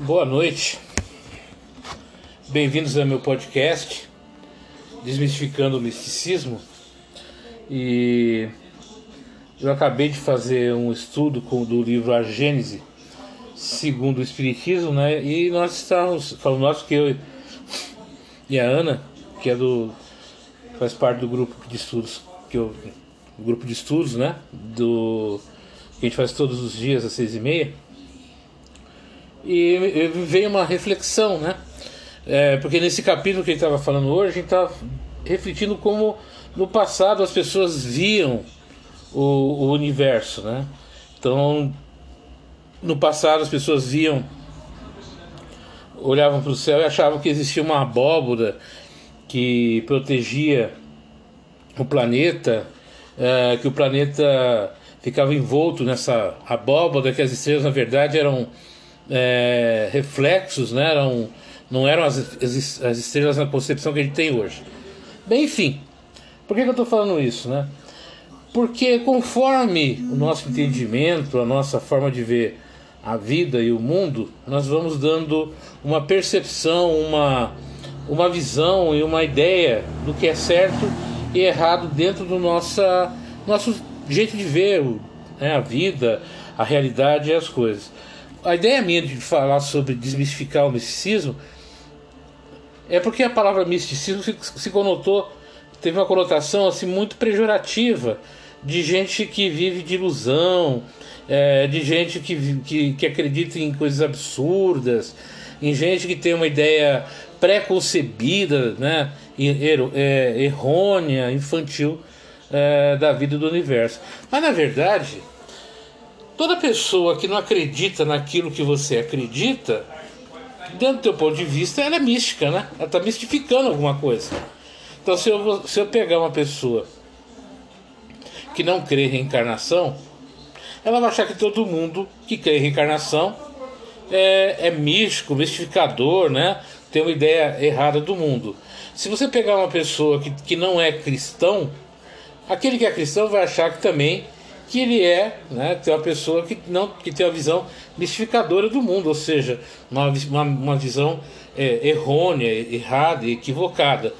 Boa noite. Bem-vindos ao meu podcast Desmistificando o Misticismo. E eu acabei de fazer um estudo com, do livro A Gênese, segundo o Espiritismo, né? E nós estamos falando nós que eu e a Ana, que é do faz parte do grupo de estudos que eu grupo de estudos, né? Do que a gente faz todos os dias às seis e meia. E veio uma reflexão, né? É, porque nesse capítulo que ele estava falando hoje, a gente está refletindo como no passado as pessoas viam o, o universo, né? Então, no passado as pessoas viam, olhavam para o céu e achavam que existia uma abóbora que protegia o planeta, é, que o planeta ficava envolto nessa abóbora, que as estrelas na verdade eram é, reflexos, né? eram, não eram as, as, as, estrelas na concepção que a gente tem hoje. Bem, enfim, por que, que eu estou falando isso? Né? Porque conforme o nosso entendimento, a nossa forma de ver a vida e o mundo, nós vamos dando uma percepção, uma, uma visão e uma ideia do que é certo e errado dentro do nossa, nosso jeito de ver né, a vida, a realidade e as coisas. A ideia minha de falar sobre desmistificar o misticismo é porque a palavra misticismo se, se conotou, teve uma conotação assim muito pejorativa de gente que vive de ilusão, é, de gente que, que, que acredita em coisas absurdas, em gente que tem uma ideia pré-concebida, né, er, errônea, infantil é, da vida do universo. Mas na verdade, toda pessoa que não acredita naquilo que você acredita, dentro do teu ponto de vista, ela é mística, né? Ela está mistificando alguma coisa. Então, se eu, se eu pegar uma pessoa que não crê em reencarnação, ela vai achar que todo mundo que crê em reencarnação é, é místico, mistificador, né? Tem uma ideia errada do mundo. Se você pegar uma pessoa que, que não é cristão, aquele que é cristão vai achar que também que ele é, né, tem uma pessoa que não que tem uma visão mistificadora do mundo, ou seja, uma, uma, uma visão é, errônea, errada, equivocada.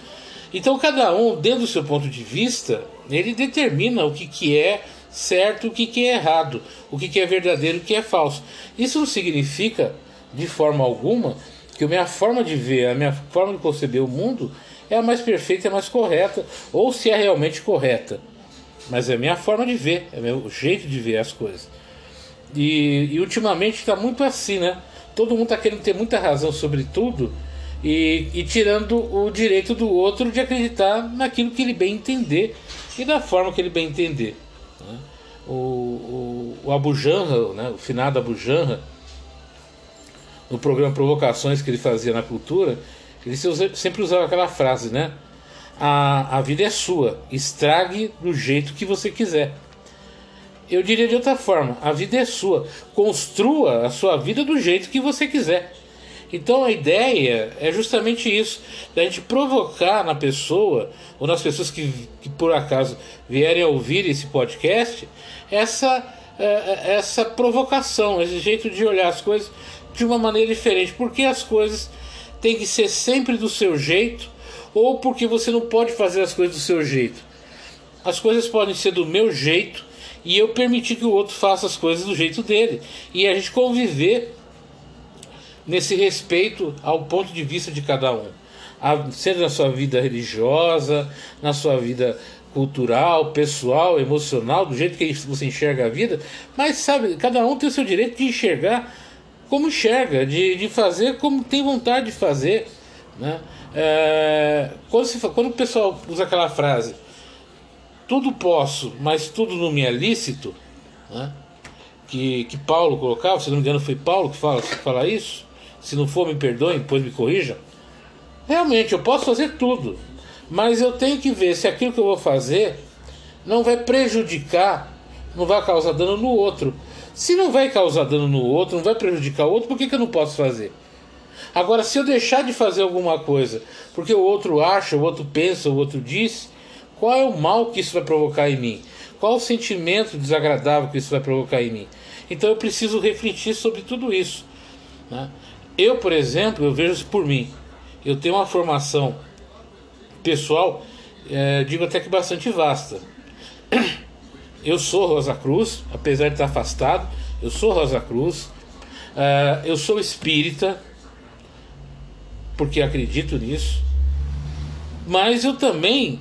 Então cada um, dentro do seu ponto de vista, ele determina o que, que é certo, o que, que é errado, o que, que é verdadeiro, o que é falso. Isso não significa, de forma alguma, que a minha forma de ver, a minha forma de conceber o mundo é a mais perfeita, é a mais correta, ou se é realmente correta. Mas é a minha forma de ver, é o meu jeito de ver as coisas. E, e ultimamente está muito assim, né? Todo mundo está querendo ter muita razão sobre tudo e, e, tirando o direito do outro de acreditar naquilo que ele bem entender e da forma que ele bem entender. Né? O, o, o Abu né? o finado Abu Janra, no programa Provocações que ele fazia na cultura, ele sempre usava aquela frase, né? A, a vida é sua, estrague do jeito que você quiser. Eu diria de outra forma: a vida é sua, construa a sua vida do jeito que você quiser. Então a ideia é justamente isso, da gente provocar na pessoa, ou nas pessoas que, que por acaso vierem a ouvir esse podcast, essa, é, é, essa provocação, esse jeito de olhar as coisas de uma maneira diferente, porque as coisas têm que ser sempre do seu jeito, ou porque você não pode fazer as coisas do seu jeito. As coisas podem ser do meu jeito e eu permitir que o outro faça as coisas do jeito dele. E a gente conviver nesse respeito ao ponto de vista de cada um. Seja na sua vida religiosa, na sua vida cultural, pessoal, emocional, do jeito que você enxerga a vida, mas sabe, cada um tem o seu direito de enxergar como enxerga, de, de fazer como tem vontade de fazer. Né? É, quando, se, quando o pessoal usa aquela frase, tudo posso, mas tudo não me é lícito, né? que, que Paulo colocava, se não me engano foi Paulo que fala, fala isso, se não for me perdoem, depois me corrijam. Realmente, eu posso fazer tudo, mas eu tenho que ver se aquilo que eu vou fazer não vai prejudicar, não vai causar dano no outro. Se não vai causar dano no outro, não vai prejudicar o outro, por que, que eu não posso fazer? Agora, se eu deixar de fazer alguma coisa porque o outro acha, o outro pensa, o outro diz, qual é o mal que isso vai provocar em mim? Qual o sentimento desagradável que isso vai provocar em mim? Então eu preciso refletir sobre tudo isso. Né? Eu, por exemplo, eu vejo isso por mim. Eu tenho uma formação pessoal, é, digo até que bastante vasta. Eu sou Rosa Cruz, apesar de estar afastado, eu sou Rosa Cruz. Uh, eu sou espírita, porque acredito nisso. Mas eu também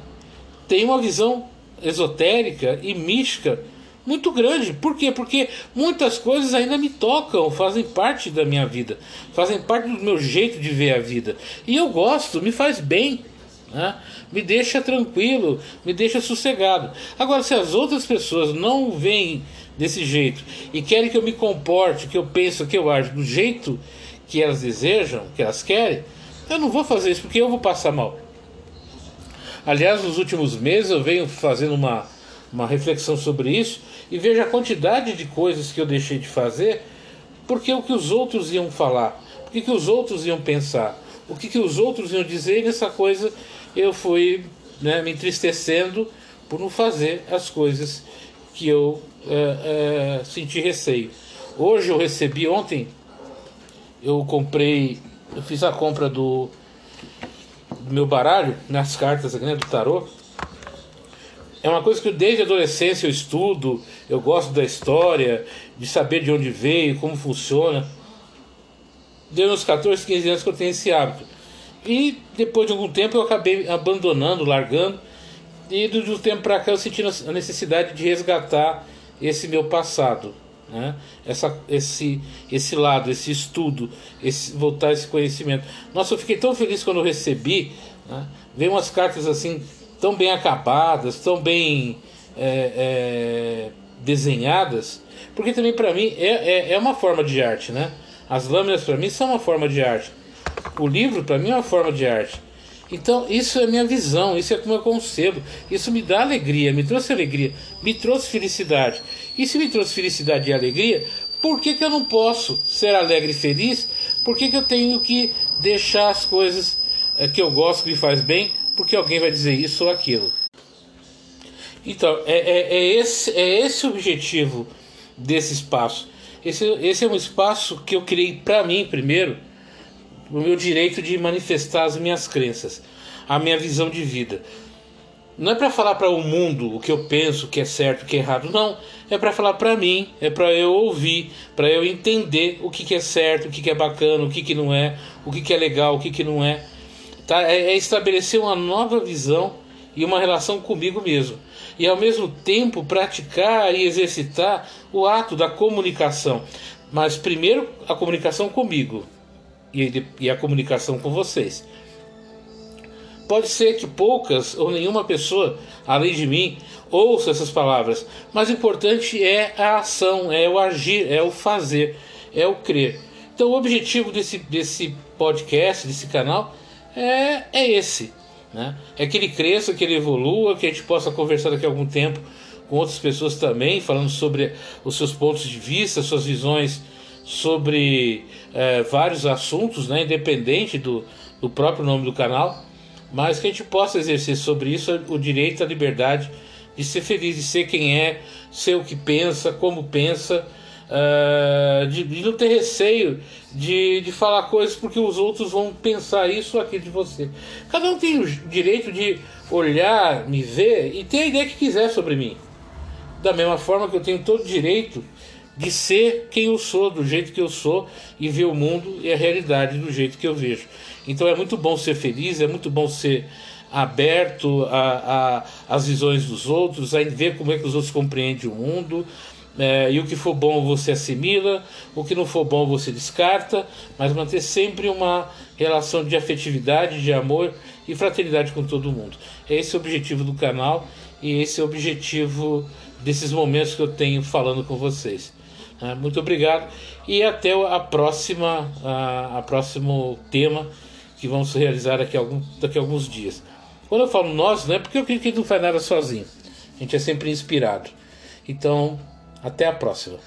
tenho uma visão esotérica e mística muito grande. Por quê? Porque muitas coisas ainda me tocam, fazem parte da minha vida, fazem parte do meu jeito de ver a vida. E eu gosto, me faz bem. Né? Me deixa tranquilo, me deixa sossegado. Agora, se as outras pessoas não veem desse jeito e querem que eu me comporte, que eu pense, que eu ajo do jeito que elas desejam, que elas querem, eu não vou fazer isso porque eu vou passar mal. Aliás, nos últimos meses eu venho fazendo uma, uma reflexão sobre isso e vejo a quantidade de coisas que eu deixei de fazer porque o que os outros iam falar, o que, os outros iam pensar, o que, que os outros iam dizer, e nessa coisa eu fui né, me entristecendo por não fazer as coisas que eu é, é, senti receio. Hoje eu recebi, ontem eu comprei, eu fiz a compra do, do meu baralho, nas cartas aqui, né, do tarô. É uma coisa que desde a adolescência eu estudo, eu gosto da história, de saber de onde veio, como funciona. Deu uns 14, 15 anos que eu tenho esse hábito. E depois de algum tempo eu acabei abandonando, largando. E do, do tempo para cá eu senti a necessidade de resgatar esse meu passado, né? Essa, esse, esse lado, esse estudo, esse, voltar esse conhecimento. Nossa, eu fiquei tão feliz quando eu recebi. Né? Veio umas cartas assim tão bem acabadas, tão bem é, é, desenhadas, porque também para mim é, é, é, uma forma de arte, né? As lâminas para mim são uma forma de arte. O livro para mim é uma forma de arte. Então, isso é minha visão, isso é como eu concebo. Isso me dá alegria, me trouxe alegria, me trouxe felicidade. E se me trouxe felicidade e alegria, por que, que eu não posso ser alegre e feliz? Por que, que eu tenho que deixar as coisas eh, que eu gosto, que me faz bem, porque alguém vai dizer isso ou aquilo? Então, é, é, é esse, é esse o objetivo desse espaço. Esse, esse é um espaço que eu criei para mim primeiro o meu direito de manifestar as minhas crenças, a minha visão de vida. Não é para falar para o mundo o que eu penso, o que é certo, o que é errado, não. É para falar para mim, é para eu ouvir, para eu entender o que, que é certo, o que, que é bacana, o que, que não é, o que, que é legal, o que, que não é. Tá? É, é estabelecer uma nova visão e uma relação comigo mesmo. E ao mesmo tempo praticar e exercitar o ato da comunicação. Mas primeiro a comunicação comigo, e, e a comunicação com vocês. Pode ser que poucas ou nenhuma pessoa, além de mim, ouça essas palavras, mas o importante é a ação, é o agir, é o fazer, é o crer. Então, o objetivo desse, desse podcast, desse canal, é, é esse: né? é que ele cresça, que ele evolua, que a gente possa conversar daqui a algum tempo com outras pessoas também, falando sobre os seus pontos de vista, suas visões sobre é, vários assuntos, né, independente do, do próprio nome do canal, mas que a gente possa exercer sobre isso o direito à liberdade de ser feliz, de ser quem é, ser o que pensa, como pensa, uh, de, de, não ter receio de, de falar coisas porque os outros vão pensar isso ou aquilo de você. Cada um tem o direito de olhar, me ver e ter a ideia que quiser sobre mim. Da mesma forma que eu tenho todo o direito de ser quem eu sou, do jeito que eu sou e ver o mundo e a realidade do jeito que eu vejo. Então é muito bom ser feliz, é muito bom ser aberto às visões dos outros, a ver como é que os outros compreendem o mundo. É, e o que for bom você assimila, o que não for bom você descarta, mas manter sempre uma relação de afetividade, de amor e fraternidade com todo mundo. Esse é o objetivo do canal e esse é o objetivo desses momentos que eu tenho falando com vocês. Ah, muito obrigado e até a próxima, a, a próximo tema que vamos realizar daqui a, algum, daqui a alguns dias. Quando eu falo nós, não é porque eu creio que não faz nada sozinho. A gente é sempre inspirado. Então, até a próxima.